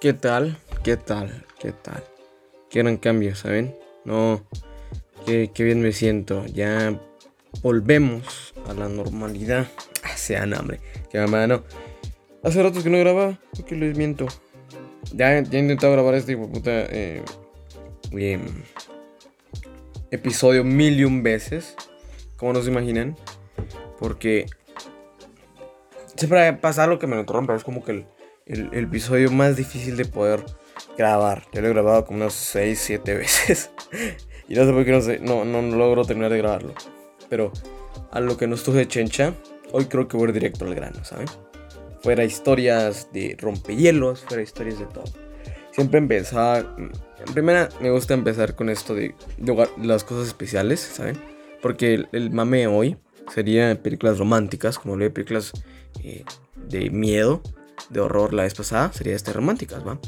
¿Qué tal? ¿Qué tal? ¿Qué tal? Qué gran cambio, ¿saben? No, qué, bien me siento. Ya volvemos a la normalidad. Ah, sean hambre. Que mamá, no. Hace ratos que no grababa, que les miento. Ya, ya he intentado grabar este puta eh, episodio mil y un veces. Como no se imaginan. Porque siempre pasa algo que me lo interrumpe. Es como que el el, episodio más difícil de poder grabar. Yo lo he grabado como unas 6, 7 veces. y no sé por qué no, sé, no, no, logro terminar de grabarlo. Pero a lo que nos estuve chencha, hoy creo que voy directo al grano, ¿saben? Fuera historias de rompehielos, fuera historias de todo. Siempre empezaba. En primera, me gusta empezar con esto de, las cosas especiales, ¿saben? Porque el, mame hoy sería películas románticas, como lo de películas eh, de miedo de horror la vez pasada, sería este románticas, ¿va?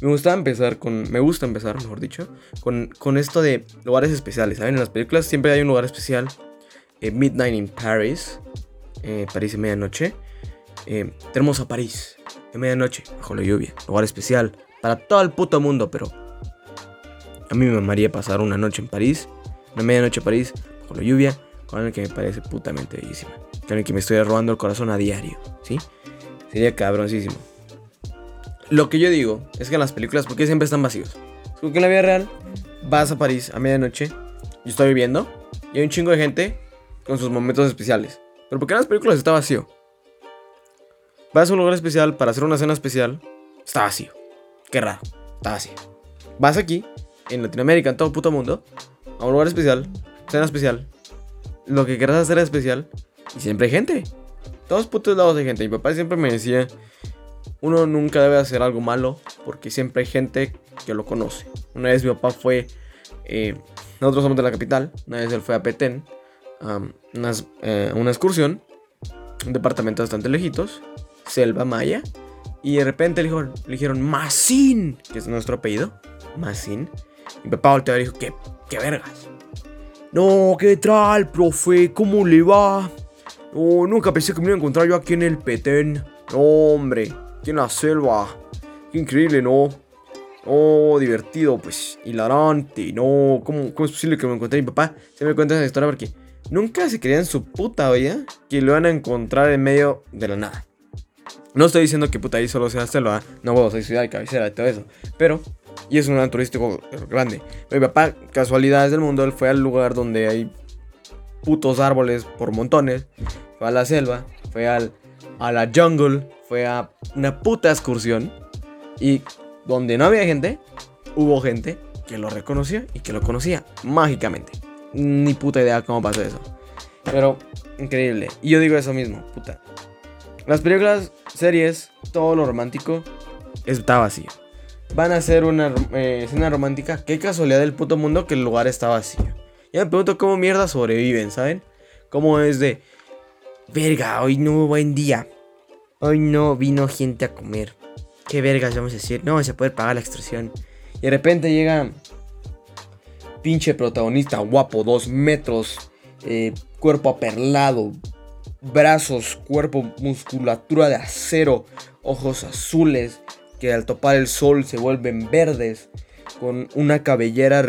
Me gusta empezar con, me gusta empezar, mejor dicho, con, con esto de lugares especiales, ¿saben? En las películas siempre hay un lugar especial. Eh, Midnight in Paris, eh, París en medianoche. Eh, tenemos a París, en medianoche, bajo la lluvia, lugar especial para todo el puto mundo, pero a mí me amaría pasar una noche en París, una medianoche en París, bajo la lluvia, con el que me parece putamente bellísima, con el que me estoy robando el corazón a diario, ¿sí? Sería cabroncísimo. Lo que yo digo es que en las películas, ¿por qué siempre están vacíos? Porque en la vida real, vas a París a medianoche, yo estoy viviendo, y hay un chingo de gente con sus momentos especiales. Pero ¿por qué en las películas está vacío? Vas a un lugar especial para hacer una cena especial, está vacío. Qué raro, está vacío. Vas aquí, en Latinoamérica, en todo puto mundo, a un lugar especial, cena especial, lo que quieras hacer es especial, y siempre hay gente todos putos lados de gente. Mi papá siempre me decía, uno nunca debe hacer algo malo porque siempre hay gente que lo conoce. Una vez mi papá fue, eh, nosotros somos de la capital, una vez él fue a Petén, eh, una excursión, un departamento bastante lejitos, selva maya, y de repente le, le dijeron Masín, que es nuestro apellido, Masín. Mi papá volteó y dijo, ¿qué, qué vergas? No, ¿qué tal, profe? ¿Cómo le va? Oh, nunca pensé que me iba a encontrar yo aquí en el Petén. No, hombre, aquí en la selva. Qué increíble, ¿no? Oh, divertido, pues, hilarante. No, ¿cómo, es posible que me encontré mi papá? Se me cuenta esa historia porque nunca se creía en su puta vida que lo van a encontrar en medio de la nada. No estoy diciendo que puta ahí solo sea selva, no puedo soy ciudad cabecera y todo eso. Pero, y es un lugar turístico grande. mi papá, casualidades del mundo, él fue al lugar donde hay putos árboles por montones. Fue a la selva, fue al, a la jungle, fue a una puta excursión. Y donde no había gente, hubo gente que lo reconoció y que lo conocía mágicamente. Ni puta idea cómo pasó eso. Pero increíble. Y yo digo eso mismo, puta. Las películas, series, todo lo romántico está vacío. Van a hacer una eh, escena romántica. Qué casualidad del puto mundo que el lugar está vacío. Ya me pregunto cómo mierda sobreviven, ¿saben? Cómo es de... Verga, hoy no hubo buen día. Hoy no vino gente a comer. ¿Qué vergas vamos a decir? No a poder pagar la extorsión. Y de repente llega... Pinche protagonista guapo, dos metros, eh, cuerpo aperlado, brazos, cuerpo, musculatura de acero, ojos azules que al topar el sol se vuelven verdes, con una cabellera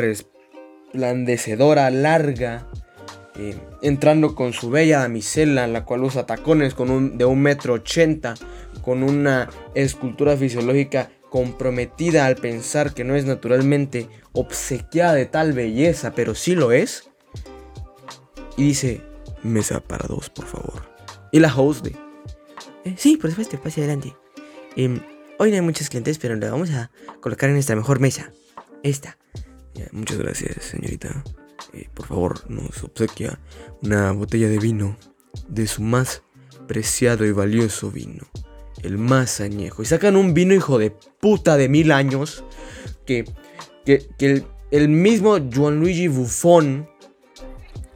resplandecedora, larga, eh, entrando con su bella damisela, la cual usa tacones con un, de un metro ochenta, con una escultura fisiológica comprometida al pensar que no es naturalmente obsequiada de tal belleza, pero sí lo es. Y dice, mesa para dos, por favor. Y la host de... Eh, sí, por supuesto, pase adelante. Em, hoy no hay muchos clientes, pero la vamos a colocar en esta mejor mesa. Esta muchas gracias, señorita. Eh, por favor, nos obsequia una botella de vino de su más preciado y valioso vino. El más añejo. Y sacan un vino, hijo de puta, de mil años. Que, que, el, el, mismo Gianluigi Buffon.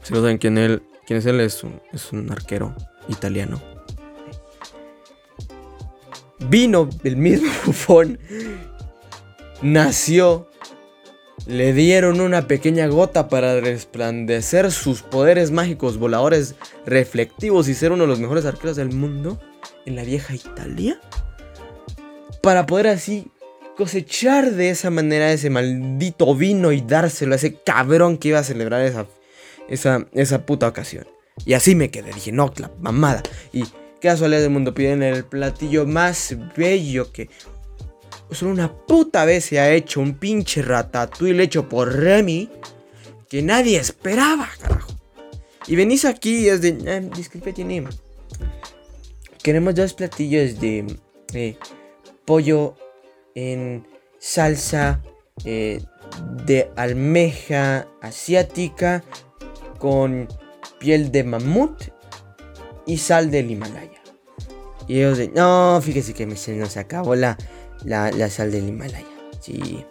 Si no saben quién, él, quién es él, es un, es un arquero italiano. Vino el mismo Buffon. Nació le dieron una pequeña gota para resplandecer sus poderes mágicos voladores reflectivos y ser uno de los mejores arqueros del mundo en la vieja Italia. Para poder así cosechar de esa manera ese maldito vino y dárselo a ese cabrón que iba a celebrar esa, esa, esa puta ocasión. Y así me quedé, dije, no, la mamada. Y casualidad del mundo, piden el platillo más bello que solo una puta vez se ha hecho un pinche ratatouille hecho por Remy que nadie esperaba, carajo. Y venís aquí y es de, eh, disculpe, tiene... Queremos dos platillos de eh, pollo en salsa eh, de almeja asiática con piel de mamut y sal del Himalaya. Y ellos de, no, fíjese que se nos acabó la, la, sal del Himalaya. Sí.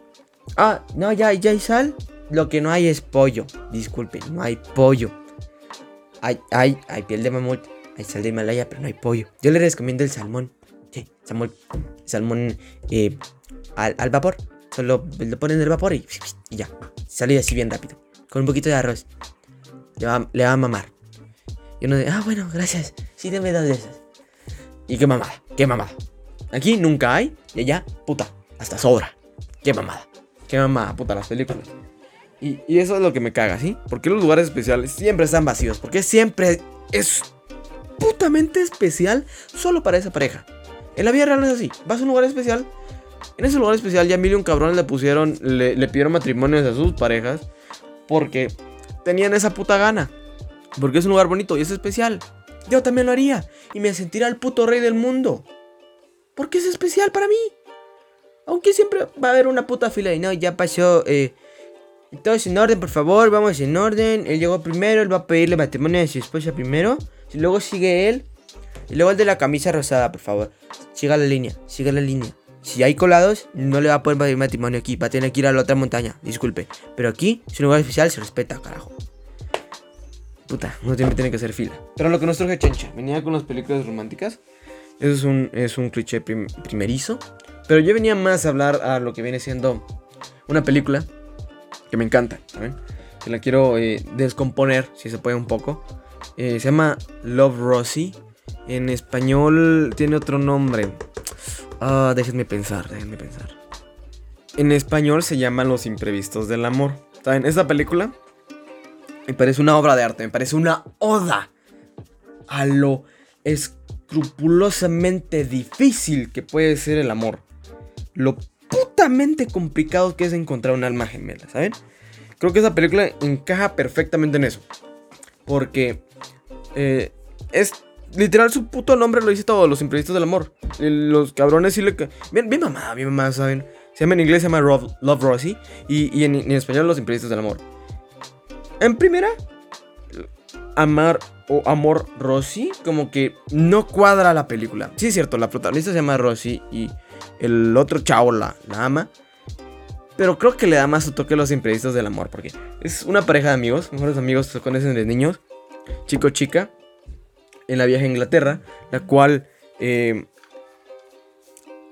Ah, no, ya, ya hay sal. Lo que no hay es pollo. Disculpe, no hay pollo. Hay, hay, hay piel de mamut, hay sal de Himalaya, pero no hay pollo. Yo le recomiendo el salmón. Sí, salmón. Salmón eh, al, vapor. Solo lo ponen en el vapor y, ya. Sale así bien rápido. Con un poquito de arroz. Le va, le va a mamar. Y uno dice, ah, bueno, gracias. Sí, deme dos de esas. Y qué mamada, qué mamada. Aquí nunca hay. Y allá, puta, hasta sobra. Qué mamada. Qué mamada, puta, las películas. Y, eso es lo que me caga, ¿sí? Porque los lugares especiales siempre están vacíos. Porque siempre es putamente especial solo para esa pareja. En la vida real no es así. Vas a un lugar especial. En ese lugar especial ya mil y un cabrones le pusieron, le, le pidieron matrimonios a sus parejas. Porque tenían esa puta gana. Porque es un lugar bonito y es especial. Yo también lo haría. Y me sentiría el puto rey del mundo. Porque es especial para mí. Aunque siempre va a haber una puta fila y no, ya pasó. Eh, todos en orden, por favor, vamos en orden. Él llegó primero, él va a pedirle matrimonio a su esposa primero. Y luego sigue él. Y luego el de la camisa rosada, por favor. Siga la línea, siga la línea. Si hay colados, no le va a poder pedir matrimonio aquí. Va a tener que ir a la otra montaña. Disculpe. Pero aquí, es un lugar especial, se respeta, carajo. Puta, no siempre tiene que hacer fila. Pero lo que nos traje Chencha, venía con las películas románticas. Eso es un, es un cliché primerizo. Pero yo venía más a hablar a lo que viene siendo una película que me encanta, ¿saben? Que la quiero eh, descomponer, si se puede un poco. Eh, se llama Love Rosie. En español tiene otro nombre. Ah, déjenme pensar, déjenme pensar. En español se llama Los imprevistos del amor. ¿Saben? Esta película me parece una obra de arte, me parece una oda a lo escrupulosamente difícil que puede ser el amor. Lo putamente complicado que es encontrar un alma gemela, ¿saben? Creo que esa película encaja perfectamente en eso. Porque eh, es literal su puto nombre lo dice todo, los imprevistos del amor. Los cabrones sí le... Bien, bien mamada, bien mamada, ¿saben? Se llama en inglés, se llama Love Rosie. Y, en, español, los imprevistos del amor. En primera, Amar o Amor Rosie, como que no cuadra la película. Sí, es cierto, la protagonista se llama Rosie y el otro chavo la, ama. Pero creo que le da más su toque a los imprevistos del amor, porque es una pareja de amigos, mejores amigos se conocen desde niños, chico-chica, en la viaje a Inglaterra, la cual eh,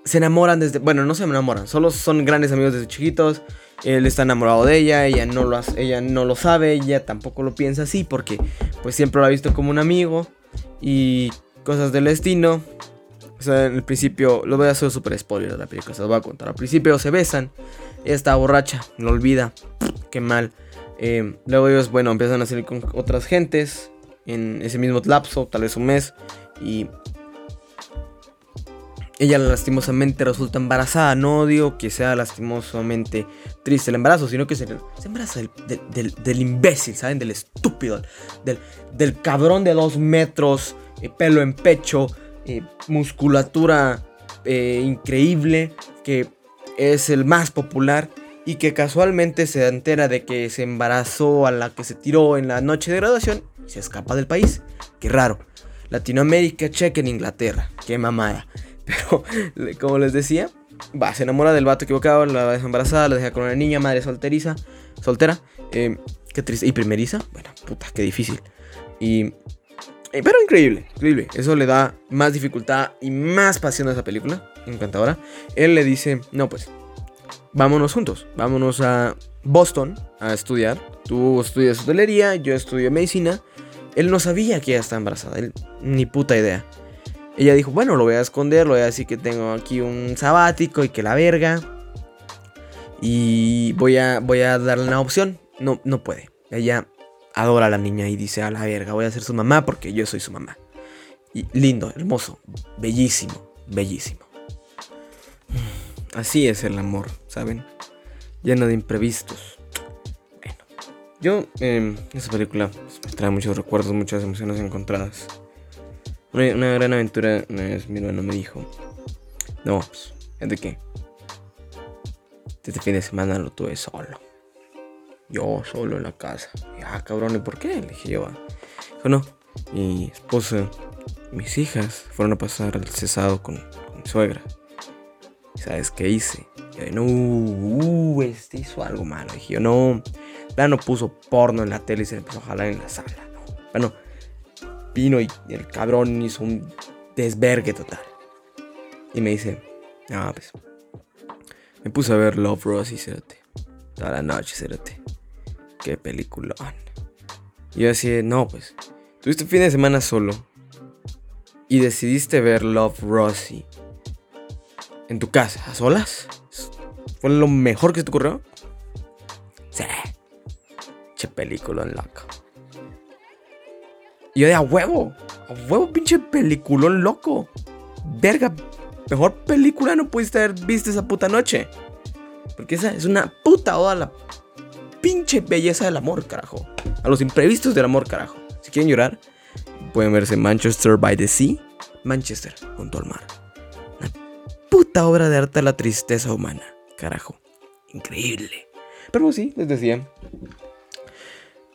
se enamoran desde. Bueno, no se enamoran, solo son grandes amigos desde chiquitos. Él está enamorado de ella, ella no lo, ella no lo sabe, ella tampoco lo piensa así porque pues siempre lo ha visto como un amigo y cosas del destino. O sea, en el principio, lo voy a hacer súper spoiler de la película, se lo voy a contar. Al principio se besan, ella está borracha, lo olvida, qué mal. Eh, luego ellos, bueno, empiezan a salir con otras gentes en ese mismo lapso, tal vez un mes, y ella lastimosamente resulta embarazada. No digo que sea lastimosamente triste el embarazo, sino que se, embaraza del, imbécil, ¿saben? Del estúpido, del, cabrón de dos metros, eh, pelo en pecho, eh, musculatura eh, increíble, que es el más popular y que casualmente se entera de que se embarazó a la que se tiró en la noche de graduación y se escapa del país. Qué raro. Latinoamérica, cheque en Inglaterra. Qué mamada. Pero, como les decía, va, se enamora del vato equivocado, la deja embarazada, la deja con una niña, madre solteriza, soltera. Eh, qué triste. Y primeriza, bueno, puta, qué difícil. Y. Eh, pero increíble, increíble. Eso le da más dificultad y más pasión a esa película. Encantadora. Él le dice: No, pues, vámonos juntos. Vámonos a Boston a estudiar. Tú estudias hotelería, yo estudio medicina. Él no sabía que ella estaba embarazada, él ni puta idea. Ella dijo, bueno, lo voy a esconder, lo voy a decir que tengo aquí un sabático y que la verga. Y voy a, voy a darle una opción. No, no puede. Ella adora a la niña y dice, a la verga, voy a ser su mamá porque yo soy su mamá. Y lindo, hermoso, bellísimo, bellísimo. Así es el amor, ¿saben? Lleno de imprevistos. Bueno, yo, eh, esa película pues, me trae muchos recuerdos, muchas emociones encontradas. Una, gran aventura, una vez mi hermano me dijo, no, pues, ¿de qué? Este fin de semana lo tuve solo. Yo solo en la casa. ah, cabrón, ¿y por qué? Le dije yo. Dijo, no. Mi esposa, mis hijas fueron a pasar el cesado con, mi suegra. ¿Sabes qué hice? Yo, no, uh, este hizo algo malo. Dije yo, no. no puso porno en la tele y se empezó a jalar en la sala. Bueno, vino y el cabrón hizo un desvergue total. Y me dice, ah, pues. Me puse a ver Love Rosie, cerote. Toda la noche, cerote. Qué película. Y yo decía, no, pues, tuviste un fin de semana solo y decidiste ver Love Rosie en tu casa, a solas. ¿Fue lo mejor que se te ocurrió? Sí. Che película loco. Y yo de a huevo, a huevo, pinche peliculón loco. Verga, mejor película no pudiste haber visto esa puta noche. Porque esa es una puta oda a la pinche belleza del amor, carajo. A los imprevistos del amor, carajo. Si quieren llorar, pueden verse Manchester by the Sea. Manchester, junto al mar. Una puta obra de arte de la tristeza humana, carajo. Increíble. Pero sí, les decía.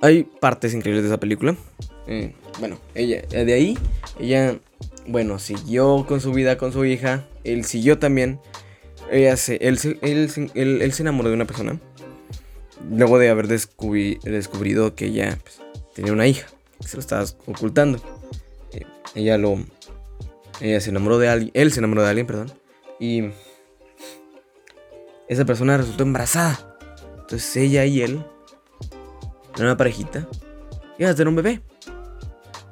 Hay partes increíbles de esa película. Eh, bueno, ella, de ahí, ella, bueno, siguió con su vida con su hija. Él siguió también. Ella se, él, él, él se enamoró de una persona luego de haber descubrido que ella pues, tenía una hija, se lo estaba ocultando. Eh, ella lo. Ella se enamoró de alguien. Él se enamoró de alguien, perdón. Y. Esa persona resultó embarazada. Entonces ella y él. Era una parejita. Iban a tener un bebé.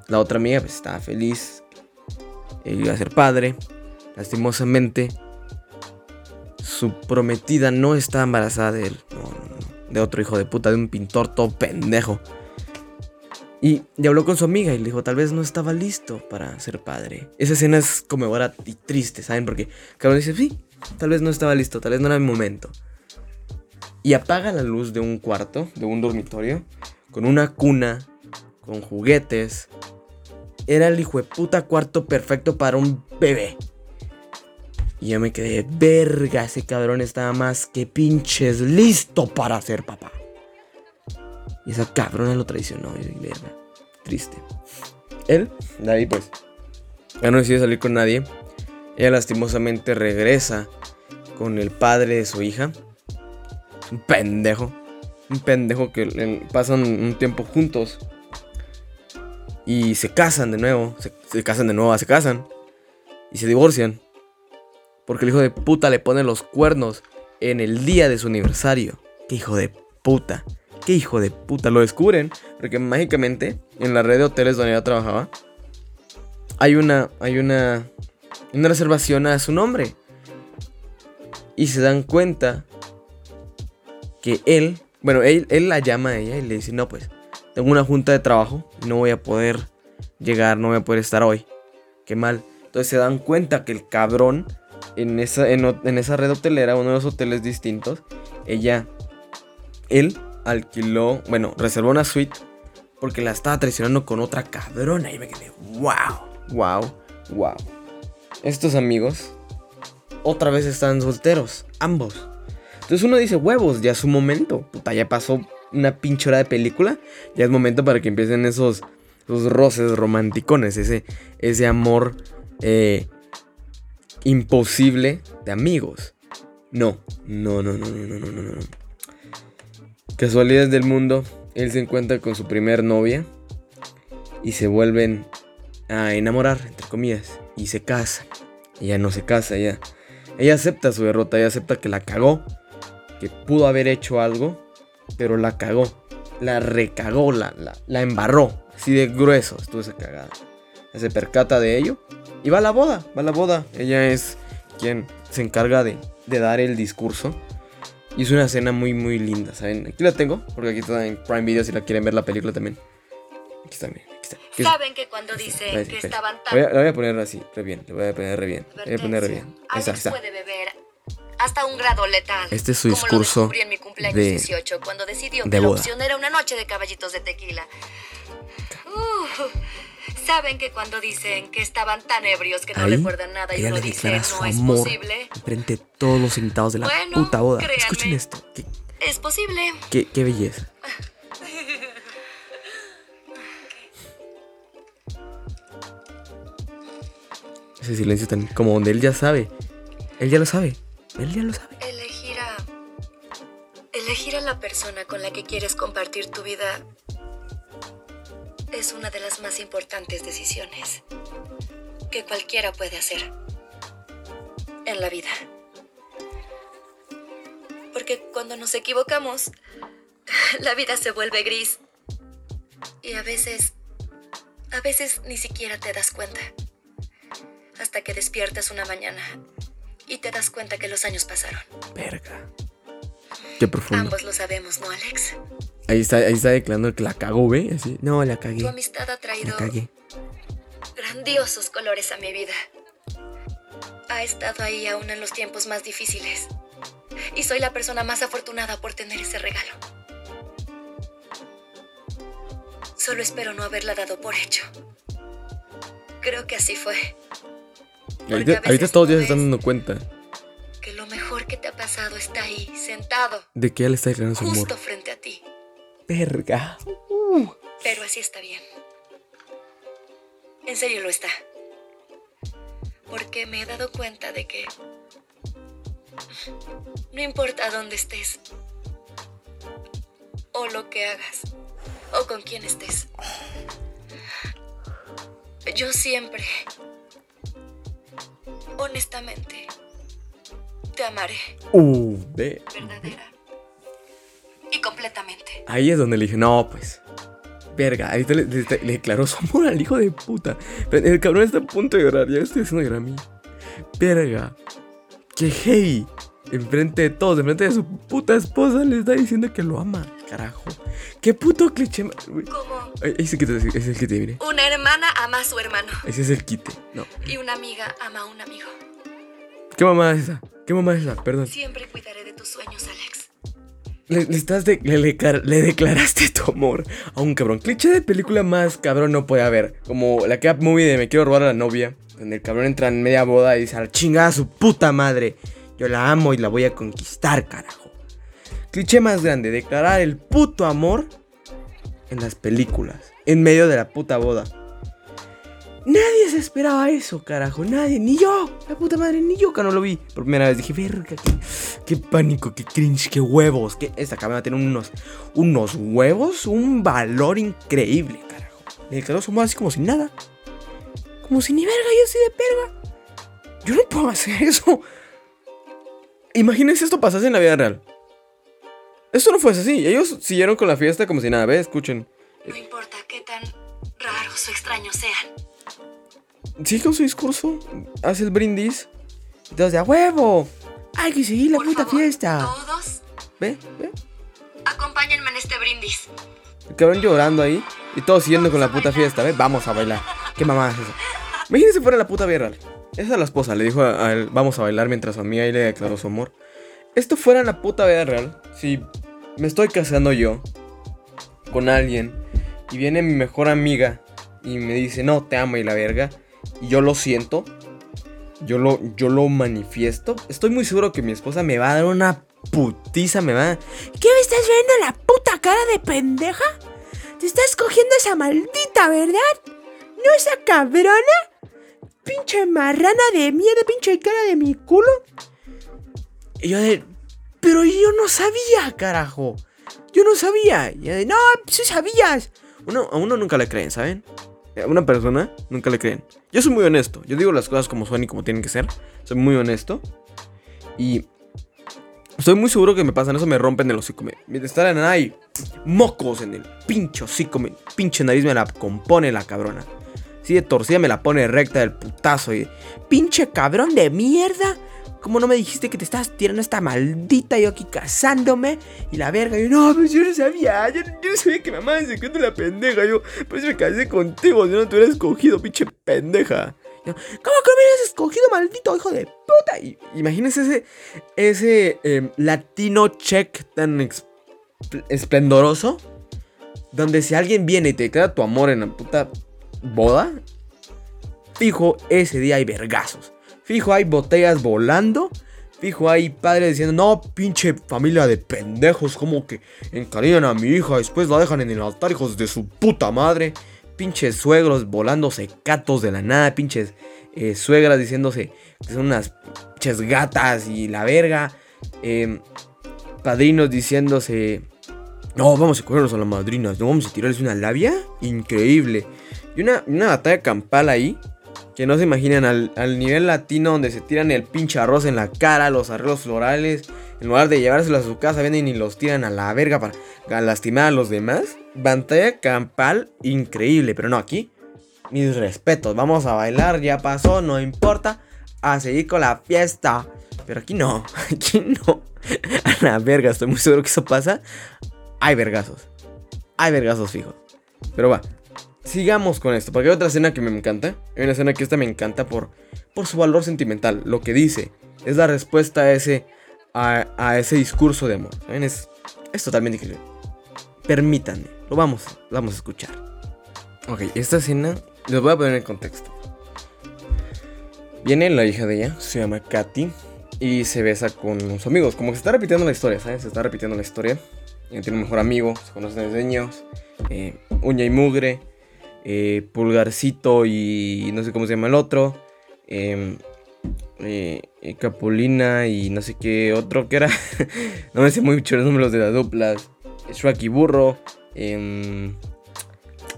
La otra amiga pues, estaba feliz. Él iba a ser padre. Lastimosamente. Su prometida no estaba embarazada de él. No, no, de otro hijo de puta, de un pintor todo pendejo. Y, habló con su amiga y le dijo, tal vez no estaba listo para ser padre. Esa escena es ahora y triste, ¿saben? Porque cabrón dice, sí, tal vez no estaba listo, tal vez no era mi momento. Y apaga la luz de un cuarto, de un dormitorio, con una cuna, con juguetes. Era el hijo de puta cuarto perfecto para un bebé. Y yo me quedé, verga, ese cabrón estaba más que pinches listo para ser papá. Y esa cabrona lo traicionó, y verga, triste. Él, de ahí pues, ya no decide salir con nadie. Ella lastimosamente regresa con el padre de su hija. Un pendejo. Un pendejo que pasan un tiempo juntos. Y se casan de nuevo. Se, se casan de nuevo, se casan. Y se divorcian. Porque el hijo de puta le pone los cuernos en el día de su aniversario. ¡Qué hijo de puta! ¡Qué hijo de puta! Lo descubren porque mágicamente en la red de hoteles donde ella trabajaba hay una, hay una, una reservación a su nombre. Y se dan cuenta que él, bueno, él, él la llama a ella y le dice, no, pues, tengo una junta de trabajo, no voy a poder llegar, no voy a poder estar hoy. Qué mal. Entonces se dan cuenta que el cabrón en esa, en, esa red hotelera, uno de los hoteles distintos, ella, él alquiló, bueno, reservó una suite porque la estaba traicionando con otra cabrona. Y me quedé, wow, wow, wow. Estos amigos otra vez están solteros, ambos. Entonces uno dice, huevos, ya es su momento. Puta, ya pasó una pinche hora de película. Ya es momento para que empiecen esos, esos roces romanticones, ese, ese amor eh, imposible de amigos. No, no, no, no, no, no, no, no. Casualidades del mundo, él se encuentra con su primer novia y se vuelven a enamorar, entre comillas, y se casan. Ella no se casa, ella, ella acepta su derrota, ella acepta que la cagó, que pudo haber hecho algo, pero la cagó, la recagó, la, la, la embarró, así de grueso estuvo esa cagada. Se percata de ello y va a la boda, va a la boda. Ella es quien se encarga de, dar el discurso. Y es una escena muy, muy linda, ¿saben? Aquí la tengo, porque aquí está en Prime Video si la quieren ver la película también. Aquí está, miren, aquí está. Saben que cuando dicen Ahí, que estaban tan la voy a poner así, re bien, le voy a poner re bien. Le voy a poner re bien. Alex está. puede beber hasta un grado letal. Este es su discurso en mi cumpleaños de- 18, cuando decidió de que la opción era una noche de caballitos de tequila. Uh, Saben que cuando dicen que estaban tan ebrios que no Ahí, recuerdan nada y ella uno le dice declara su no es amor posible, enfrente de todos los invitados de la Bueno, puta boda. créanme. Escuchen esto. Qué, es posible. qué, qué belleza. Ese silencio tan como donde él ya sabe. Él ya lo sabe. Él ya lo sabe. Elegir a. Elegir a la persona con la que quieres compartir tu vida es una de las más importantes decisiones que cualquiera puede hacer en la vida. Porque cuando nos equivocamos, la vida se vuelve gris. Y a veces. A veces ni siquiera te das cuenta. Hasta que despiertas una mañana y te das cuenta que los años pasaron. Verga. Qué profundo. Ambos lo sabemos, ¿no, Alex? Ahí está, ahí está declarando que la cagó, ¿ve? Así. No, la Tu cagué. amistad ha La traído cagué. grandiosos colores a mi vida. Ha estado ahí aún en los tiempos más difíciles. Y soy la persona más afortunada por tener ese regalo. Solo espero no haberla dado por hecho. Creo que así fue. Ahorita, ahorita todos ya se están dando cuenta Que lo mejor que te ha pasado está ahí, sentado, de que él está declarando su amor. justo frente a ti. Verga. Pero así está bien. En serio lo está. Porque me he dado cuenta de que... No importa dónde estés. O lo que hagas. O con quién estés. Yo siempre... Honestamente... Te amaré. Uh, ve. Verdadera. Y completamente. Ahí es donde le dije, no, pues. Verga, ahorita le, le- le declaró su amor al hijo de puta. Pero el cabrón está a punto de llorar, ya estoy haciendo llorar a mí. Verga. Qué hey. Enfrente de todos, enfrente de su puta esposa, le está diciendo que lo ama. Carajo. Qué puto cliché. que te- ese es el una hermana ama a su hermano. Ese es el quite. No. Y una amiga ama a un amigo. ¿Qué mamá es esa? ¿Qué mamá es esa? Perdón. Siempre cuidaré de tus sueños, Alex. Le, le estás de- le, le car- le declaraste tu amor a un cabrón. Cliché de película más cabrón no puede haber. Como la cap movie de Me quiero robar a la novia. Donde el cabrón entra en media boda y dice chingada a su puta madre. Yo la amo y la voy a conquistar, carajo. Cliché más grande, declarar el puto amor en las películas. En medio de la puta boda. Nadie se esperaba eso, carajo. Nadie. Ni yo. La puta madre, ni yo que no lo vi. Por primera vez dije, verga, qué, pánico, qué cringe, qué huevos. Que esta cámara tiene unos, unos huevos, un valor increíble, carajo. Le declaró su así como si nada. Como si ni verga, yo soy de verga. Yo no puedo hacer eso. Imagínense esto pasase en la vida real. Esto no fuese así. Ellos siguieron con la fiesta como si nada. Ve, escuchen. No importa qué tan raros o extraños sean. Sigue con su discurso. Hace el brindis. Y todos de a huevo. Hay que seguir la Por puta favor, fiesta. Todos, Ve, ve. acompáñenme en este brindis. Cabrón llorando ahí. Y todos siguiendo con la puta fiesta, ¿ve? Vamos a bailar. ¿Qué mamá es eso? Imagínense fuera la puta vida real. Esa es la esposa, le dijo a, a él, vamos a bailar mientras su amiga ahí le declaró su amor. Esto fuera la puta vida real. Si me estoy casando yo con alguien y viene mi mejor amiga y me dice, no, te amo y la verga, y yo lo siento, yo lo, yo lo manifiesto, estoy muy seguro que mi esposa me va a dar una putiza, me va a... ¿Qué me estás viendo la puta cara de pendeja? Te estás cogiendo esa maldita, ¿verdad? ¿No esa cabrona? Pinche marrana de mierda, pinche cara de mi culo. Y yo de... Pero yo no sabía, carajo. Yo no sabía. Y ella de... No, sí sabías. Uno, a uno nunca le creen, ¿saben? A una persona nunca le creen. Yo soy muy honesto. Yo digo las cosas como son y como tienen que ser. Soy muy honesto. Y... Estoy muy seguro que me pasan eso, me rompen el hocico. Me, me estarán ahí mocos en el pinche hocico. Pinche nariz me la compone la cabrona. Si de torcida me la pone recta del putazo. Y pinche cabrón de mierda. ¿Cómo no me dijiste que te estabas tirando esta maldita yo aquí casándome? Y la verga, yo, no, pues yo no sabía, yo, yo no sabía que mamá se cuenta la pendeja, yo, pues me casé contigo, si no te hubiera escogido, pinche pendeja. Yo, ¿Cómo que me hubieras escogido, maldito hijo de puta? Y, imagínense ese, ese em, latino check tan esplendoroso, donde si alguien viene y te declara tu amor en la puta boda, fijo, ese día hay vergazos. Fijo, hay botellas volando. Fijo, hay padres diciendo, no, pinche familia de pendejos, como que encariñan a mi hija, después la dejan en el altar, hijos de su puta madre. Pinches suegros volándose gatos de la nada, pinches eh, suegras diciéndose que son unas pinches gatas y la verga. Em, padrinos diciéndose, no, vamos a cogernos a las madrinas, no vamos a tirarles una labia. Increíble. Y una, una batalla campal ahí. Que no se imaginan al, nivel latino donde se tiran el pinche arroz en la cara, los arreglos florales. En lugar de llevárselos a su casa, vienen y los tiran a la verga para lastimar a los demás. Batalla campal increíble. Pero no, aquí, mis respetos. Vamos a bailar, ya pasó, no importa. A seguir con la fiesta. Pero aquí no, aquí no. A la verga, estoy muy seguro que eso pasa. Hay vergazos. Hay vergazos fijo. Pero va. Sigamos con esto, porque hay otra escena que me encanta. Hay una escena que esta me encanta por, por su valor sentimental. Lo que dice es la respuesta a ese, a, a ese discurso de amor. ¿Saben? Es, es totalmente increíble. Permítanme, lo vamos, vamos a escuchar. Ok, esta escena les voy a poner en contexto. Viene la hija de ella, se llama Katy, y se besa con sus amigos. Como que se está repitiendo la historia, ¿sabes? Se está repitiendo la historia. Tiene un mejor amigo, se conocen desde niños. eh, uña y mugre. Eh, pulgarcito y no sé cómo se llama el otro. em, eh, eh, Capulina y no sé qué otro que era. no me sé muy mucho los números de las duplas. Shrek y Burro. em,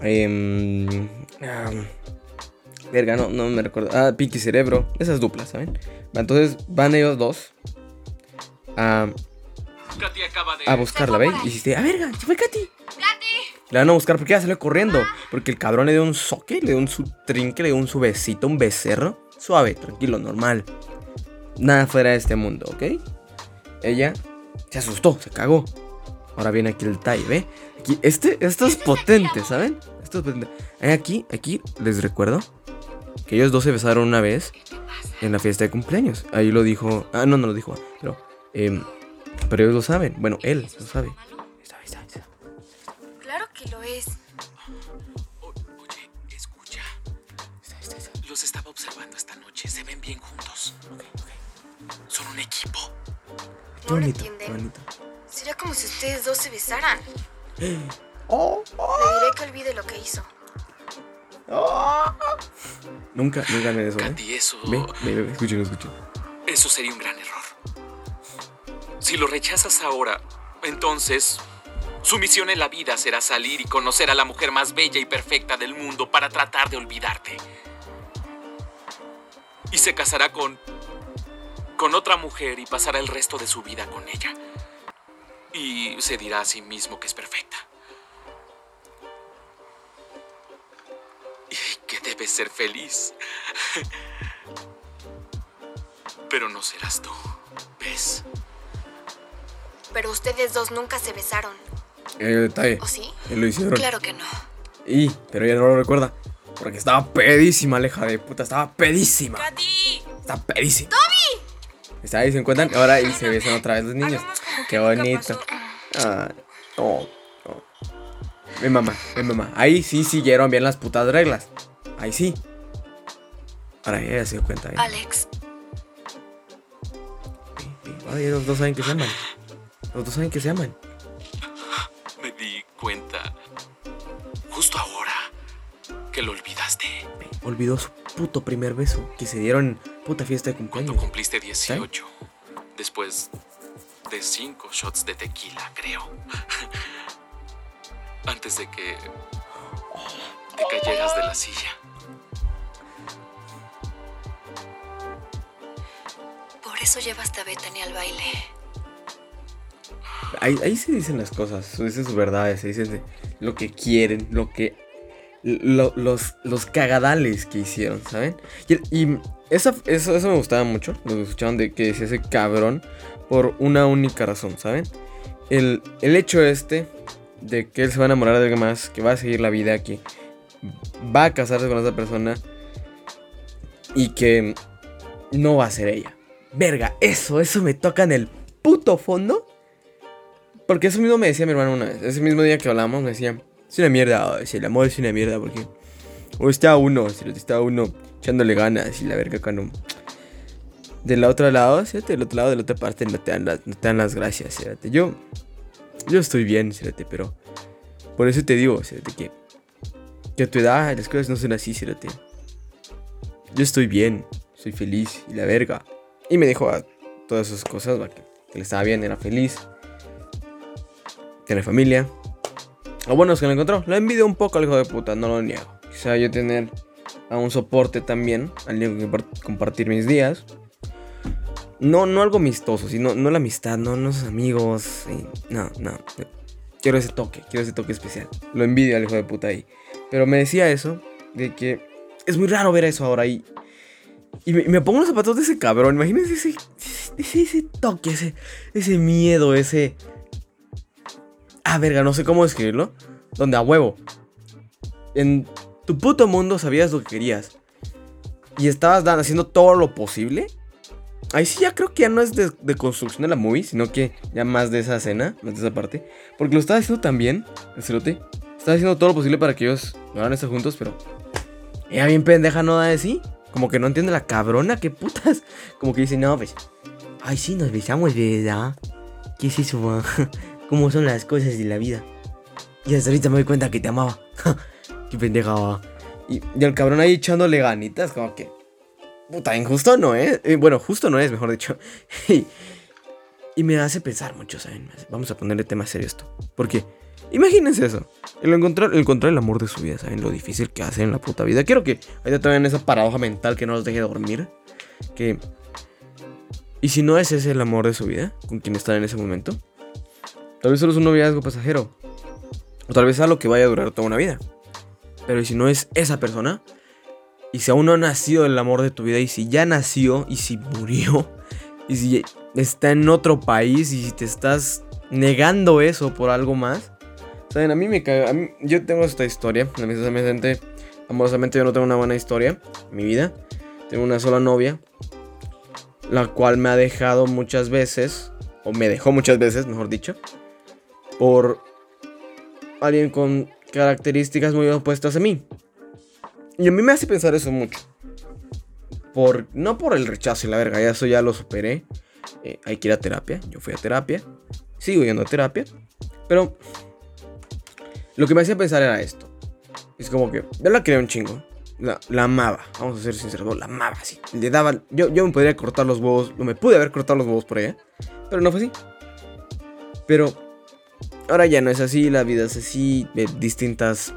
em, ah, verga, no, no me recuerdo. Ah, Pinky Cerebro. Esas duplas, ¿saben? Entonces van ellos dos a, Katy buscarla, ¿veis? Y dice, a verga, se fue Katy. La van a buscar porque ella salió corriendo. Porque el cabrón le dio un soque, le dio un su trinque, le dio un su besito, un becerro. Suave, tranquilo, normal. Nada fuera de este mundo, ¿ok? Ella se asustó, se cagó. Ahora viene aquí el Tai, ¿ve? Aquí, este, esto es potente, ¿saben? Esto es potente. Aquí, aquí les recuerdo que ellos dos se besaron una vez en la fiesta de cumpleaños. Ahí lo dijo. Ah, no, no lo dijo. Pero, em, pero ellos lo saben. Bueno, él lo sabe. Que lo es. O- oye, escucha. Los estaba observando esta noche. Se ven bien juntos. Son un equipo. Qué No lo bonito, entienden. bonito. Sería como si ustedes dos se besaran. Oh, Le diré que olvide lo que hizo. Nunca, nunca me eso, ¿eh? Katy, eso... Ve, ve, ve, escuchen, escuchen. Eso sería un gran error. Si lo rechazas ahora, entonces su misión en la vida será salir y conocer a la mujer más bella y perfecta del mundo para tratar de olvidarte. Y se casará con con otra mujer y pasará el resto de su vida con ella. Y se dirá a sí mismo que es perfecta. Y que debe ser feliz. Pero no serás tú, ¿ves? Pero ustedes dos nunca se besaron. El detalle. ¿O sí? Él lo hicieron. Claro que no. Y, pero ella no lo recuerda. Porque estaba pedísima, la hija de puta. Estaba pedísima. ¡Katy! Estaba pedísima. ¡Toby! Está ahí, se encuentran ahora y se besan otra vez los niños. Qué bonito. Ah, no, no. Ven, mamá, ven, mamá. Ahí sí siguieron bien las putas reglas. Ahí sí. Ahora ella se dio cuenta. ¿eh? Alex. Ahora ya los dos saben que se aman. Los dos saben que se aman. Cuenta justo ahora que lo olvidaste. Olvidó su puto primer beso que se dieron en puta fiesta de Cuando cumpleaños. cumpliste 18. Después de cinco shots de tequila, creo. Antes de que te cayeras de la silla. por eso llevaste a Bethany al baile. Ahí, ahí se dicen las cosas, se dicen sus verdades, se dicen lo que quieren, lo que lo- los, los cagadales que hicieron, ¿saben? Y, esa- eso, eso me gustaba mucho, lo que escuchaban de que decía ese cabrón por una única razón, ¿saben? El, el hecho este de que él se va a enamorar de alguien más, que va a seguir la vida, que va a casarse con esa persona y que no va a ser ella. Verga, eso, eso me toca en el puto fondo. Porque eso mismo me decía mi hermano una vez. Ese mismo día que hablamos me decía, es una mierda, sea, el amor es una mierda porque... O está uno, si está uno echándole ganas y la verga cuando... Del otro lado, fíjate, del otro lado, de la otra parte no te dan las, no te dan las gracias, fíjate. Yo... Yo estoy bien, fíjate, pero... Por eso te digo, que... Que a tu edad las cosas no son así. Yo estoy bien, soy feliz y la verga. Y me dijo a todas esas cosas, que, que le estaba bien, era feliz. Tiene familia. Lo bueno es que lo encontró. Lo envidio un poco al hijo de puta, no lo niego. Quizá yo tener a un soporte también, alguien con quien par- compartir mis días. No, no algo amistoso, sino no la amistad, no los amigos. no, no. Quiero ese toque, quiero ese toque especial. Lo envidio al hijo de puta ahí. Pero me decía eso, de que es muy raro ver eso ahora y y me, y me pongo los zapatos de ese cabrón. Imagínense ese, ese, ese toque, ese, ese miedo, ese. Ah, verga, no sé cómo describirlo. Donde a huevo. En tu puto mundo sabías lo que querías. Y estabas haciendo todo lo posible. Ahí sí ya creo que ya no es de, construcción de la movie, sino que ya más de esa escena, más de esa parte. Porque lo estaba haciendo también, el. Estaba haciendo todo lo posible para que ellos a estar juntos, pero. Ella bien pendeja no da de sí. Como que no entiende la cabrona, qué putas. Como que dice, no, pues. Ay, sí, nos besamos, ¿verdad? ¿Qué es eso? ¿Cómo son las cosas de la vida? Y hasta ahorita me doy cuenta que te amaba. qué pendeja. Y, y el cabrón ahí echándole ganitas, como que. Puta, injusto no, ¿eh? Eh, Bueno, justo no es, mejor dicho. y, me hace pensar mucho, ¿saben? Vamos a ponerle tema serio esto. Porque, imagínense eso. El encontrar, el encontrar el amor de su vida, ¿saben? Lo difícil que hace en la puta vida. Quiero que ahorita tengan esa paradoja mental que no los deje dormir. Que. ¿Y si no es ese el amor de su vida? Con quien están en ese momento. Tal vez solo es un noviazgo pasajero. O tal vez algo que vaya a durar toda una vida. Pero ¿y si no es esa persona? Y si aún no ha nacido el amor de tu vida. Y si ya nació. Y si murió. Y si está en otro país. Y si te estás negando eso por algo más. Saben, a mí me mí- yo tengo esta historia. Lamentablemente, amorosamente, yo no tengo una buena historia en mi vida. Tengo una sola novia. La cual me ha dejado muchas veces. O me dejó muchas veces, mejor dicho. Por alguien con características muy opuestas a mí. Y a mí me hace pensar eso mucho. Por, no por el rechazo y la verga, ya eso ya lo superé. Eh, hay que ir a terapia. Yo fui a terapia. Sigo yendo a terapia. Pero lo que me hacía pensar era esto. Es como que yo la quería un chingo. La, amaba. Vamos a ser sinceros. La amaba así. Le daba. Yo, yo me podría cortar los huevos. No me pude haber cortado los huevos por ella. Pero no fue así. Pero ahora ya no es así. La vida es así. De distintas.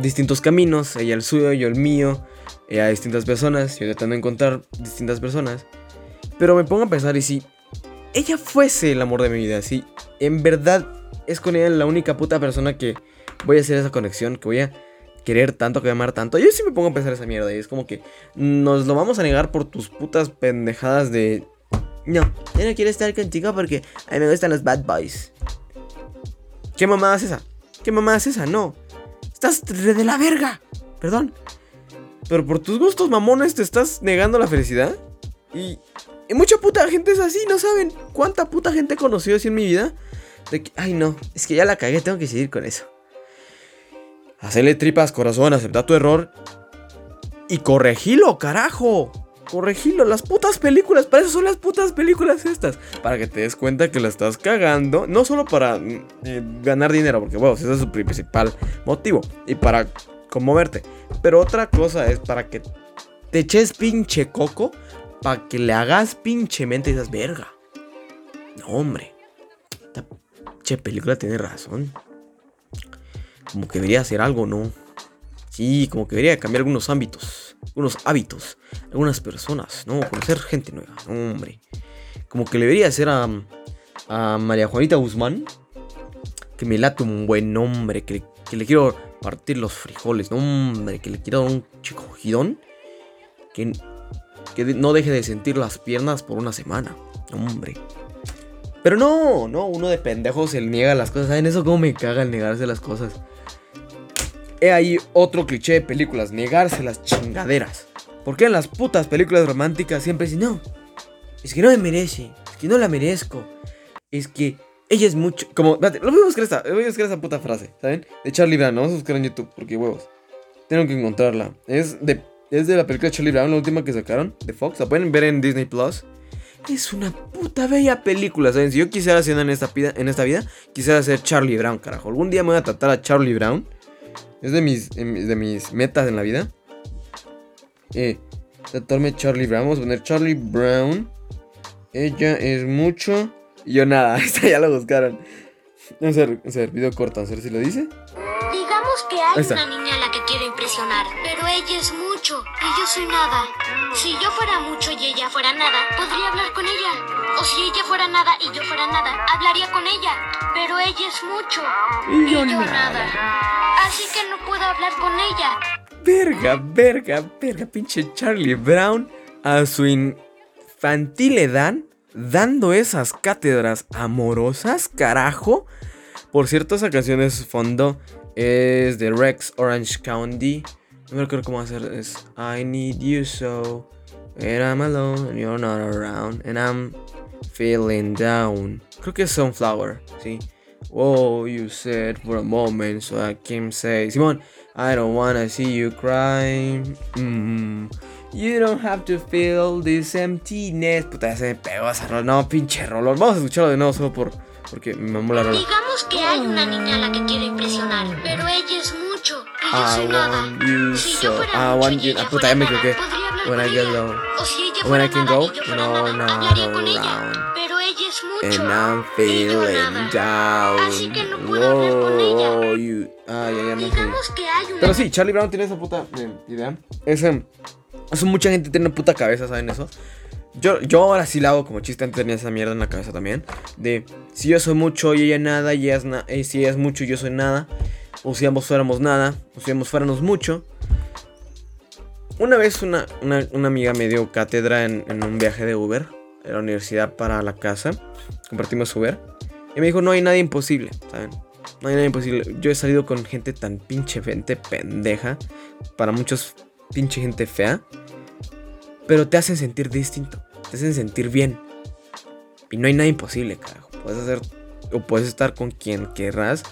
Distintos caminos. Ella el suyo, yo el mío. Ella distintas personas. Yo tratando de encontrar distintas personas. Pero me pongo a pensar y si ella fuese el amor de mi vida, si en verdad es con ella la única puta persona que voy a hacer esa conexión, que voy a querer tanto, que voy a amar tanto, yo sí me pongo a pensar esa mierda y es como que nos lo vamos a negar por tus putas pendejadas de... No, yo no quiero estar contigo porque a mí me gustan los bad boys. ¿Qué mamada es esa? ¿Qué mamada es esa? No. Estás de la verga. Perdón. Pero por tus gustos mamones te estás negando la felicidad. Y, y mucha puta gente es así, no saben cuánta puta gente he conocido así en mi vida. De que, ay no, es que ya la cagué, tengo que seguir con eso. Hacerle tripas, corazón, aceptar tu error. Y corregilo, carajo. Corregilo, las putas películas, para eso son las putas películas estas. Para que te des cuenta que la estás cagando. No solo para mm, eh, ganar dinero, porque bueno, ese es su principal motivo. Y para conmoverte. Pero otra cosa es para que te eches pinche coco. Para que le hagas pinche mente y digas, verga. No, hombre. Esta pinche película tiene razón. Como que debería hacer algo, ¿no? Sí, como que debería cambiar algunos ámbitos, algunos hábitos, algunas personas, ¿no? Conocer gente nueva, no, hombre. Como que le debería hacer a, María Juanita Guzmán, que me late un buen nombre, que que le quiero partir los frijoles, no, hombre, que le quiero dar un chico gidón que, que no deje de sentir las piernas por una semana, hombre. Pero no, no, uno de pendejos se niega las cosas. ¿Saben eso cómo me caga el negarse las cosas? He ahí otro cliché de películas, negarse las chingaderas. ¿Por qué en las putas películas románticas siempre dicen, no, es que no me merece, es que no la merezco, es que ella es mucho... Como, espérate, lo voy a buscar esta, voy a buscar esa puta frase, ¿saben? De Charlie Brown, vamos a buscar en YouTube, porque huevos. Tengo que encontrarla. Es de, es de la película Charlie Brown, la última que sacaron, de Fox. La pueden ver en Disney Plus. Es una puta bella película, ¿saben? Si yo quisiera hacer en esta, vida, en esta vida, quisiera ser Charlie Brown, carajo. Algún día me voy a tratar a Charlie Brown. Es de mis, de mis metas en la vida. Eh, tratarme Charlie Brown. Vamos a poner Charlie Brown. Ella es mucho. Y yo nada, esta ya lo buscaron. Vamos a ver, vamos a ver, video corto, a ver si lo dice. Digamos que hay una niña a la que quiero impresionar, pero ella es mucho y yo soy nada. Si yo fuera mucho y ella fuera nada, podría hablar con ella. O si ella fuera nada y yo fuera nada, hablaría con ella. Pero ella es mucho y yo, nada. Así que no puedo hablar con ella. Verga, verga, verga, pinche Charlie Brown a su infantil edad dando esas cátedras amorosas, carajo. Por cierto, esa canción es fondo es de Rex Orange County. No me acuerdo cómo hacer es I need you so when I'm alone and you're not around and I'm feeling down. Creo que es Sunflower, sí. Oh, you said for a moment, so I can say, Simón, I don't wanna see you cry. Mm, you don't have to feel this emptiness. Puta, se me pegó esa rola. No, pinche rolón. Vamos a escucharlo de nuevo solo por, porque me mamó la rola. Digamos que hay una niña a la que quiero impresionar, pero ella es mucho y yo I want you so. I want you. Ah, puta, ya me equivoqué. When I get low. When I can go, no, not around. And I'm feeling down. No. Whoa, you. Ah, ya, ya me sé. Pero sí, Charlie Brown tiene esa puta idea. Es, em, eso mucha gente tiene una puta cabeza, ¿saben eso? Yo, yo ahora sí la hago como chiste, antes tenía esa mierda en la cabeza también. De si yo soy mucho y ella nada, y ella es na- eh, si ella es mucho y yo soy nada. O si ambos fuéramos nada, o si ambos fuéramos mucho. Una vez una, una- amiga me dio cátedra en, un viaje de Uber, de la universidad para la casa. Compartimos Uber. Y me dijo, no hay nada imposible, ¿saben? No hay nada imposible. Yo he salido con gente tan pinche gente pendeja. Para muchos, pinche gente fea. Pero te hacen sentir distinto. Te hacen sentir bien. Y no hay nada imposible, carajo. Puedes hacer. O puedes estar con quien querrás.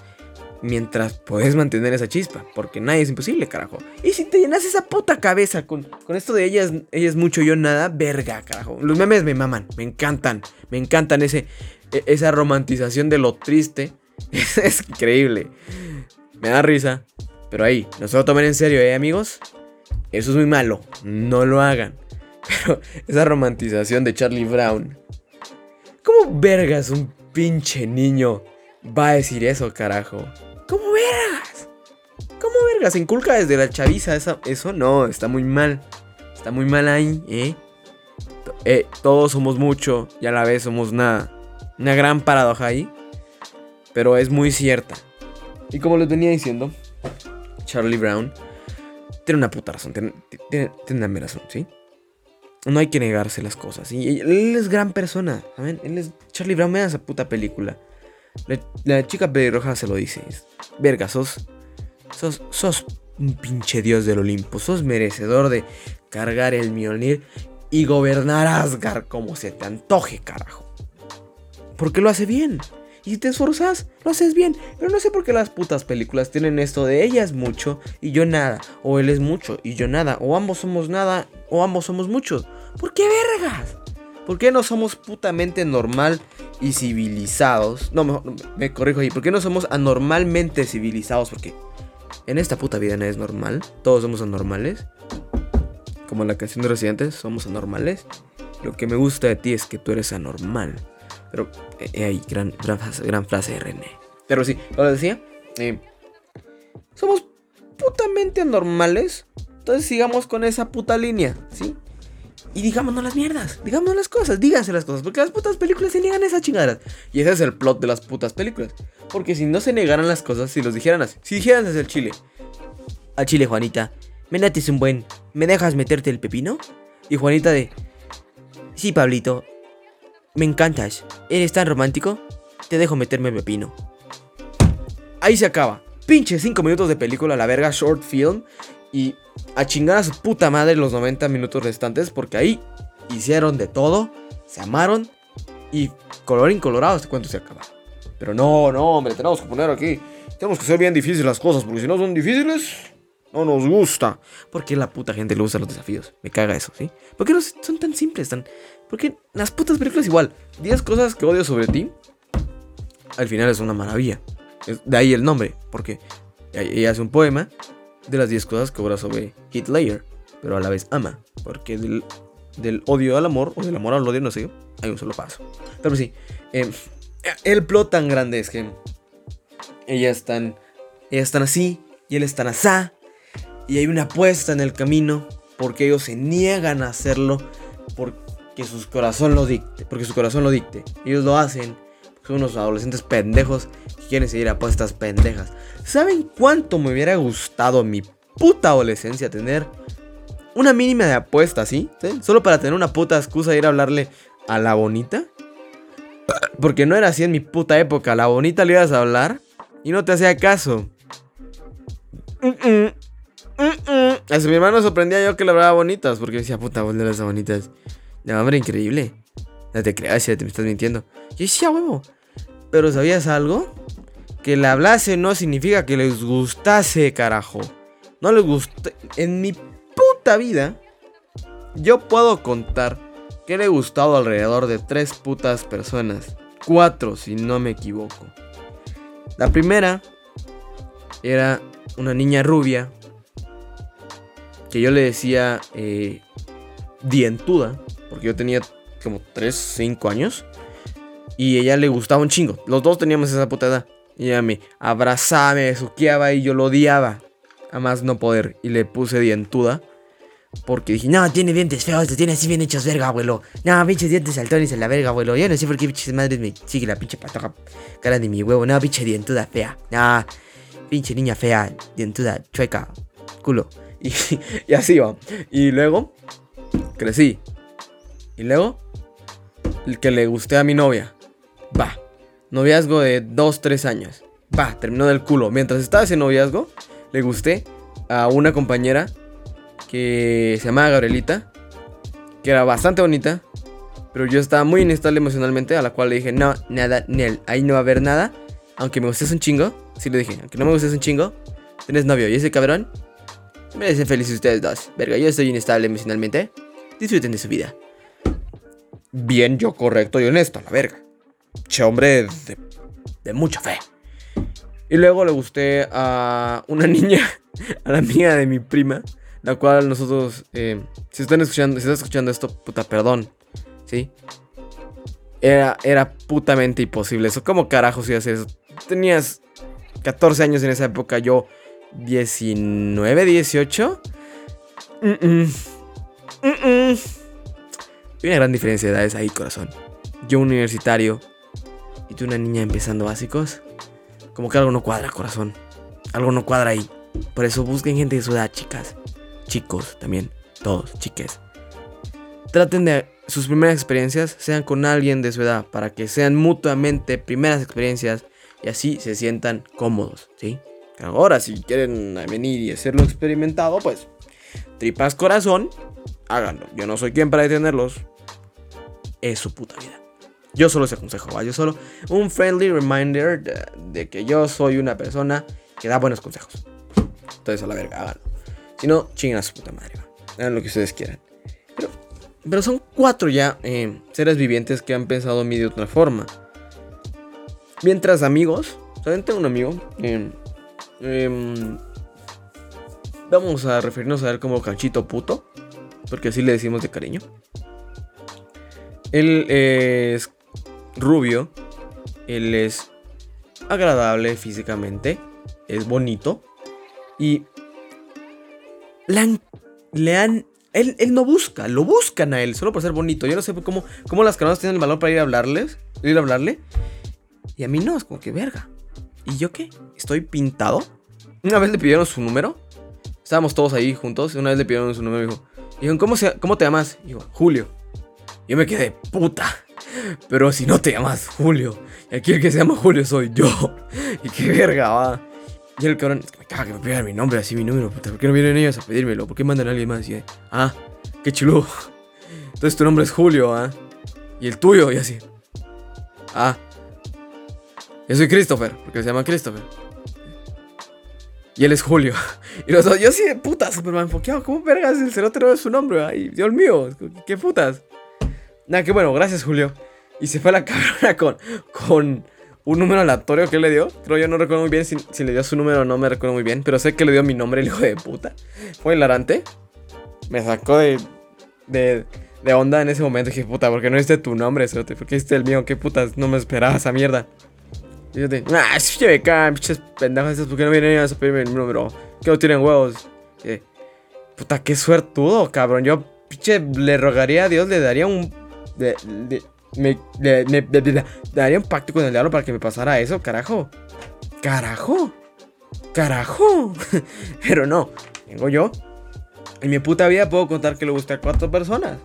Mientras puedes mantener esa chispa. Porque nadie es imposible, carajo. Y si te llenas esa puta cabeza con, con esto de ella es, ella es mucho, yo nada, verga, carajo. Los memes me maman, me encantan. Me encantan ese, e- esa romantización de lo triste. Es, es increíble. Me da risa. Pero ahí, no se lo tomen en serio, ¿eh, amigos? Eso es muy malo. No lo hagan. Pero esa romantización de Charlie Brown. ¿Cómo vergas un pinche niño va a decir eso, carajo? ¿Cómo vergas? ¿Cómo vergas? ¿Se inculca desde la chaviza esa- eso? No, está muy mal. Está muy mal ahí, ¿eh? Eh, Todos somos mucho y a la vez somos nada. Una gran paradoja ahí. Pero es muy cierta. Y como les venía diciendo, Charlie Brown tiene una puta razón. Tiene, tiene, tiene una razón, ¿sí? No hay que negarse las cosas. Y él es gran persona, ¿saben? Él es Charlie Brown, vean esa puta película. La, la chica pelirroja se lo dice. es, Verga, sos, sos. Sos un pinche dios del Olimpo. Sos merecedor de cargar el Mjolnir y gobernar Asgard como se te antoje, carajo. Porque lo hace bien. Y si te esforzas, lo haces bien. Pero no sé por qué las putas películas tienen esto de ella es mucho y yo nada. O él es mucho y yo nada. O ambos somos nada o ambos somos muchos. ¿Por qué vergas? ¿Por qué no somos putamente normal y civilizados? No, mejor, me corrijo ahí. ¿Por qué no somos anormalmente civilizados? Porque en esta puta vida no es normal. Todos somos anormales. Como en la canción de Residentes, somos anormales. Lo que me gusta de ti es que tú eres anormal. Pero eh, eh, gran, gran frase de René. Pero sí, lo decía. eh, somos putamente anormales. Entonces sigamos con esa puta línea, ¿sí? Y digámonos las mierdas, digámonos las cosas, díganse las cosas, porque las putas películas se niegan esas chingaderas. Y ese es el plot de las putas películas. Porque si no se negaran las cosas, si los dijeran así, si dijeran desde el chile, al chile, Juanita, me nates un buen, ¿me dejas meterte el pepino? Y Juanita de, sí, Pablito, me encantas, eres tan romántico, te dejo meterme el pepino. Ahí se acaba. Pinche 5 minutos de película, la verga, short film. Y a chingar a su puta madre los 90 minutos restantes. Porque ahí hicieron de todo, se amaron. Y colorín colorado, este cuento se acaba. Pero no, no, hombre, tenemos que poner aquí. Tenemos que ser bien difíciles las cosas. Porque si no son difíciles, no nos gusta. Porque la puta gente le gusta los desafíos. Me caga eso, ¿sí? ¿Por qué son tan simples? Tan... Porque las putas películas igual. 10 cosas que odio sobre ti. Al final es una maravilla. De ahí el nombre. Porque ella hace un poema de las 10 cosas que obra sobre Hitler. Pero a la vez ama. Porque del, del odio al amor, o del amor al odio, no sé, hay un solo paso. Pero sí, eh, el plot tan grande es que ellas están, ellas están así y él están asá. Y hay una apuesta en el camino porque ellos se niegan a hacerlo porque sus corazón lo dicte, porque su corazón lo dicte. Ellos lo hacen son unos adolescentes pendejos que quieren seguir apuestas pendejas. ¿Saben cuánto me hubiera gustado mi puta adolescencia tener una mínima de apuesta? ¿sí? Solo para tener una puta excusa de ir a hablarle a la bonita. Porque no era así en mi puta época. A la bonita le ibas a hablar y no te hacía caso. Mm, mm, mm. Hasta mi hermano sorprendía yo que le hablaba bonitas. Porque decía, puta, vos le hablas a bonitas. No, hombre, increíble. No te creas, ya te me estás mintiendo. Yo decía, huevo. Pero ¿sabías algo? Que le hablase no significa que les gustase, carajo. No les gusta. En mi puta vida, yo puedo contar que le he gustado alrededor de tres putas personas. Cuatro, si no me equivoco. La primera era una niña rubia que yo le decía eh, dientuda, porque yo tenía como 3, 5 años. Y ella le gustaba un chingo. Los dos teníamos esa puta edad. Y ella me abrazaba, me besuqueaba y yo lo odiaba. A más no poder. Y le puse dientuda. Porque dije, no, tiene dientes feos, tiene así bien hechos verga, abuelo. No, pinches dientes saltones en la verga, abuelo. Yo no sé por qué pinches madres me sigue la pinche patoja cara de mi huevo. No, pinche dientuda fea. No, pinche niña fea, dientuda, chueca, culo. Y, y así va. Y luego, crecí. Y luego, el que le gusté a mi novia. Va. Noviazgo de 2, 3 años. Va, terminó del culo. Mientras estaba ese noviazgo, le gusté a una compañera que se llamaba Gabrielita, que era bastante bonita, pero yo estaba muy inestable emocionalmente, a la cual le dije, no, nada, Nel, ahí no va a haber nada, aunque me gustes un chingo, sí le dije, aunque no me gustes un chingo, tienes novio, y ese cabrón, merecen felices ustedes dos, verga, yo estoy inestable emocionalmente, disfruten de su vida. Bien, yo correcto y honesto, la verga. Che, hombre de, de mucha fe. Y luego le gusté a una niña, a la amiga de mi prima, la cual nosotros, eh, si están escuchando, si están escuchando esto, puta, perdón, ¿sí? Era, era putamente imposible eso. ¿Cómo carajos ibas a hacer eso? Tenías 14 años en esa época, yo 19, 18. Mm -mm. Mm -mm. Hay una gran diferencia de edades ahí, corazón. Yo universitario y tú una niña empezando básicos. Como que algo no cuadra, corazón. Algo no cuadra ahí. Por eso busquen gente de su edad, chicas. Chicos también. Todos, chiques. Traten de sus primeras experiencias sean con alguien de su edad. Para que sean mutuamente primeras experiencias. Y así se sientan cómodos, ¿sí? Ahora, si quieren venir y hacerlo experimentado, pues tripas corazón, háganlo. Yo no soy quien para detenerlos. Es su puta vida. Yo solo ese consejo, ¿va? Yo solo un friendly reminder de, que yo soy una persona que da buenos consejos. Entonces, a la verga, háganlo. Si no, chingan a su puta madre. Hagan lo que ustedes quieran. Pero, pero son cuatro ya eh, seres vivientes que han pensado en mí de otra forma. Mientras amigos, ¿saben? Tengo un amigo. Eh, eh, vamos a referirnos a él como Cachito Puto. Porque así le decimos de cariño. Él es rubio. Él es agradable físicamente. Es bonito. Y le han, Él, él no busca, lo buscan a él, solo por ser bonito. Yo no sé cómo, cómo las canoas tienen el valor para ir a hablarles, ir a hablarle. Y a mí no, es como que verga. ¿Y yo qué? ¿Estoy pintado? Una vez le pidieron su número. Estábamos todos ahí juntos. Una vez le pidieron su número y dijo, ¿cómo, se, ¿cómo te llamas? Y Julio. Yo me quedé, puta. Pero si no te llamas Julio, y aquí el que se llama Julio soy yo. Y qué verga, va. Y el cabrón, es que me caga que me pidan mi nombre, así mi número, puta. ¿Por qué no vienen ellos a pedírmelo? ¿Por qué mandan a alguien más? Y, eh, ah, qué chulo. Entonces tu nombre es Julio, ¿ah? Y el tuyo, y así. Ah. Yo soy Christopher, porque se llama Christopher. Y él es Julio. Y los dos, yo sí, puta, super enfoqueado. ¿Cómo vergas el cerote no es su nombre? Ay, Dios mío, qué putas. Nada, que bueno, gracias Julio. Y se fue a la cabrona con, con un número aleatorio que le dio. Creo yo no recuerdo muy bien si, si, le dio su número o no me recuerdo muy bien. Pero sé que le dio mi nombre, el hijo de puta. Fue hilarante. Me sacó de, de, de onda en ese momento. Dije, puta, ¿por qué no diste tu nombre, cerote? ¿Por qué diste el mío? ¿Qué putas? No me esperaba esa mierda. Y yo te, ah, sí, caen, pinches pendejas ¿por qué no vienen a pedirme el número? ¿Qué no tienen huevos? Puta, qué suertudo, cabrón. Yo, pinche, le rogaría a Dios, le daría un. Le, le, me, le, daría un pacto con el diablo para que me pasara eso, carajo. Carajo. Carajo. Pero no, tengo yo. En mi puta vida puedo contar que le guste a cuatro personas.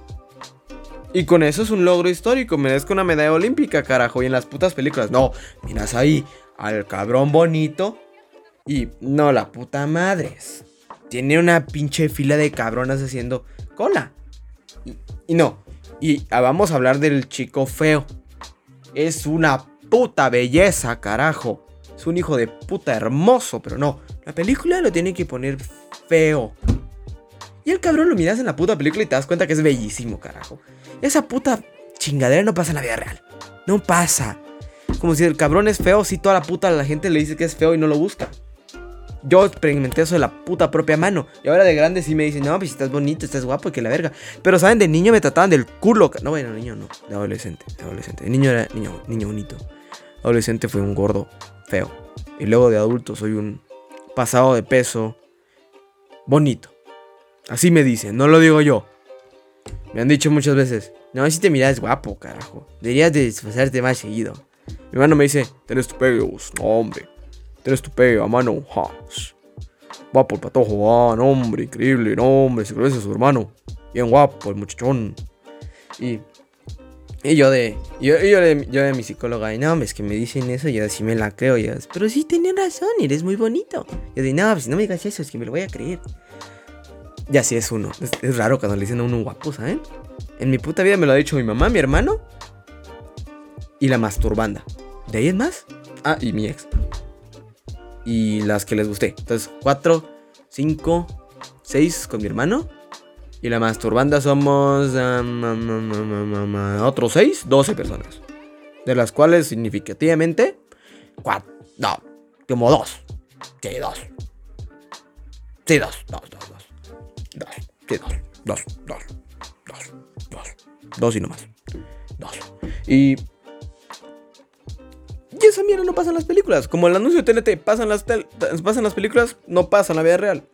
Y con eso es un logro histórico. Merezco una medalla olímpica, carajo. Y en las putas películas. No, miras ahí al cabrón bonito. Y no, la puta madre. Tiene una pinche fila de cabronas haciendo cola. Y, y no. Y ah, vamos a hablar del chico feo. Es una puta belleza, carajo. Es un hijo de puta hermoso, pero no. La película lo tiene que poner feo. Y el cabrón lo miras en la puta película y te das cuenta que es bellísimo, carajo. Esa puta chingadera no pasa en la vida real. No pasa. Como si el cabrón es feo, si toda la puta la gente le dice que es feo y no lo busca. Yo experimenté eso de la puta propia mano. Y ahora de grande sí me dicen, no, pues estás bonito, estás guapo, que la verga. Pero, ¿saben? De niño me trataban del culo. No, bueno, niño no. De adolescente. De adolescente. De niño era niño, niño bonito. Adolescente fue un gordo feo. Y luego de adulto soy un pasado de peso bonito. Así me dicen, no lo digo yo. Me han dicho muchas veces, no, si te miras guapo, carajo. Deberías de esforzarte más seguido. Mi hermano me dice, tenés tu pelos, no, hombre. Tenés tu pega, mano. Ja. Guapo el patojo, ah, no, hombre, increíble, no, hombre, se parece a su hermano. Bien guapo el muchachón. Y, y yo de, yo, yo, de, yo de mi psicóloga, y no, es que me dicen eso, yo sí me la creo, y yo, pero sí tienen razón, eres muy bonito. Yo de, no, pues no me digas eso, es que me lo voy a creer. Y así es uno. Es, es, raro cuando le dicen a uno guapo, ¿saben? En mi puta vida me lo ha dicho mi mamá, mi hermano y la masturbanda. ¿De ahí es más? Ah, y mi ex. Y las que les gusté. Entonces, cuatro, cinco, seis con mi hermano. Y la masturbanda somos otros seis, doce personas. De las cuales significativamente, cuatro, no, como dos. Sí, dos. Sí, dos, dos, dos, dos. Dos, sí, dos, dos, dos, dos, dos, dos y no más. Dos. Y. Y esa mierda no pasa en las películas. Como el anuncio de TNT pasan las, pasan las películas, no pasa en la vida real.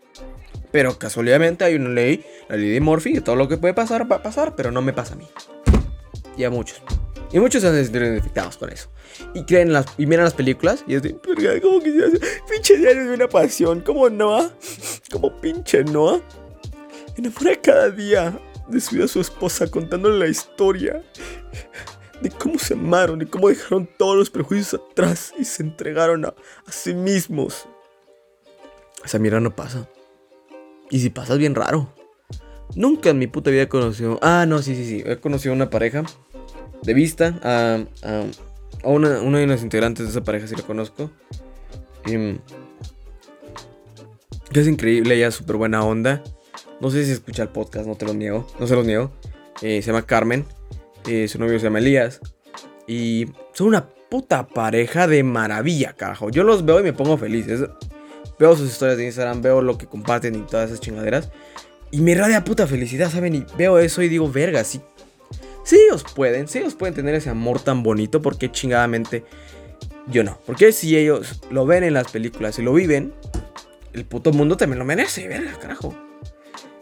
Pero casualmente hay una ley, la ley de Murphy, y todo lo que puede pasar va a pasar, pero no me pasa a mí. Y a muchos. Y muchos se han sentido identificados con eso. Y creen las, y miran las películas y es de, ¿cómo que se hace? Pinche diario de una pasión, como Noah, como pinche Noah. Enamora cada día de su vida a su esposa contándole la historia de cómo se amaron y cómo dejaron todos los prejuicios atrás y se entregaron a, a sí mismos. Esa mierda no pasa. Y si pasa es bien raro. Nunca en mi puta vida he conocido. Ah, no, sí, sí, sí. He conocido una pareja de vista. A, a, una, una, de las integrantes de esa pareja, si la conozco. Y, que es increíble, ella es súper buena onda. No sé si escucha el podcast, no te lo niego. No se los niego. Eh, se llama Carmen. Eh, su novio se llama Elías. Y son una puta pareja de maravilla, carajo. Yo los veo y me pongo feliz. Es, veo sus historias de Instagram, veo lo que comparten y todas esas chingaderas. Y me radia puta felicidad, ¿saben? Y veo eso y digo, verga, sí. Sí, ellos pueden, sí, ellos pueden tener ese amor tan bonito. Porque chingadamente yo no. Porque si ellos lo ven en las películas y lo viven, el puto mundo también lo merece, verga, carajo.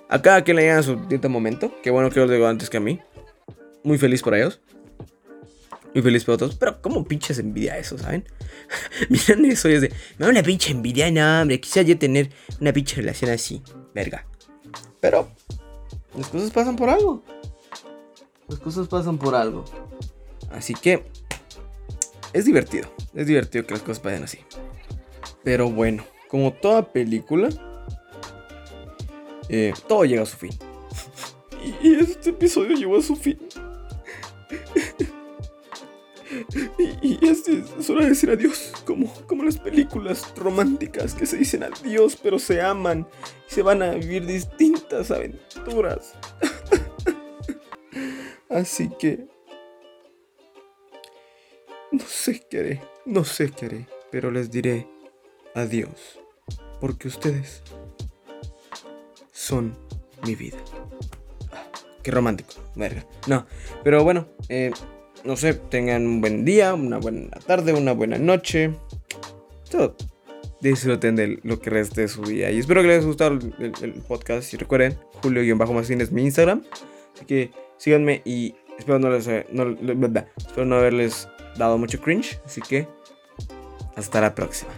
A cada quien le llega su distinto momento. Qué bueno que lo digo antes que a mí. Muy feliz por ellos. Muy feliz por otros. Pero como pinches envidia eso, ¿saben? Miran eso y es de... Me da una pinche envidia, no, hombre. Quisiera yo tener una pinche relación así. Verga. Pero... Las cosas pasan por algo. Las cosas pasan por algo. Así que... Es divertido. Es divertido que las cosas pasen así. Pero bueno, como toda película, eh, todo llega a su fin. Y este episodio llegó a su fin. Y, y es, es hora de decir adiós, como, como las películas románticas que se dicen adiós, pero se aman y se van a vivir distintas aventuras. Así que... No sé qué haré, no sé qué haré, pero les diré adiós, porque ustedes son mi vida. Qué romántico, verga. No, pero bueno, eh, no sé, tengan un buen día, una buena tarde, una buena noche. Todo. Disfruten de lo que reste de su día. Y espero que les haya gustado el podcast. Y recuerden, Julio-Macín es mi Instagram. Así que síganme y espero no, les, no, espero no haberles dado mucho cringe. Así que hasta la próxima.